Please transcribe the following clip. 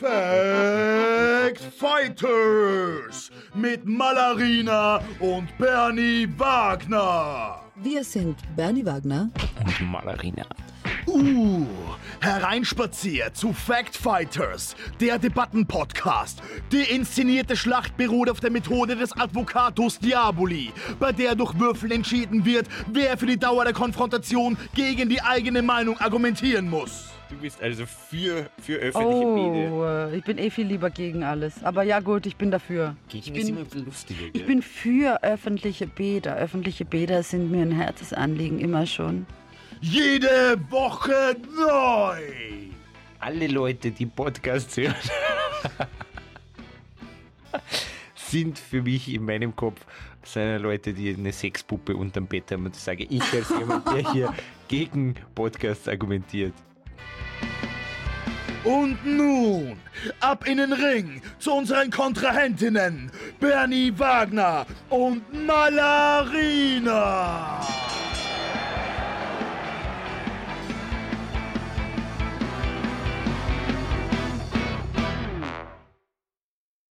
Fact Fighters mit Malarina und Bernie Wagner. Wir sind Bernie Wagner und Malarina. Uh, hereinspaziert zu Fact Fighters, der Debattenpodcast. Die inszenierte Schlacht beruht auf der Methode des Advocatus Diaboli, bei der durch Würfeln entschieden wird, wer für die Dauer der Konfrontation gegen die eigene Meinung argumentieren muss. Du bist also für, für öffentliche oh, Bede. äh, ich bin eh viel lieber gegen alles. Aber ja gut, ich bin dafür. Gegen ich ist bin, immer ein bisschen lustiger. ich bin für öffentliche Bäder. Öffentliche Bäder sind mir ein Herzensanliegen immer schon. Jede Woche neu. Alle Leute, die Podcasts hören, sind für mich in meinem Kopf seine Leute, die eine Sexpuppe unterm Bett haben und ich sage, ich als jemand, der hier gegen Podcasts argumentiert. Und nun, ab in den Ring zu unseren Kontrahentinnen Bernie Wagner und Malarina.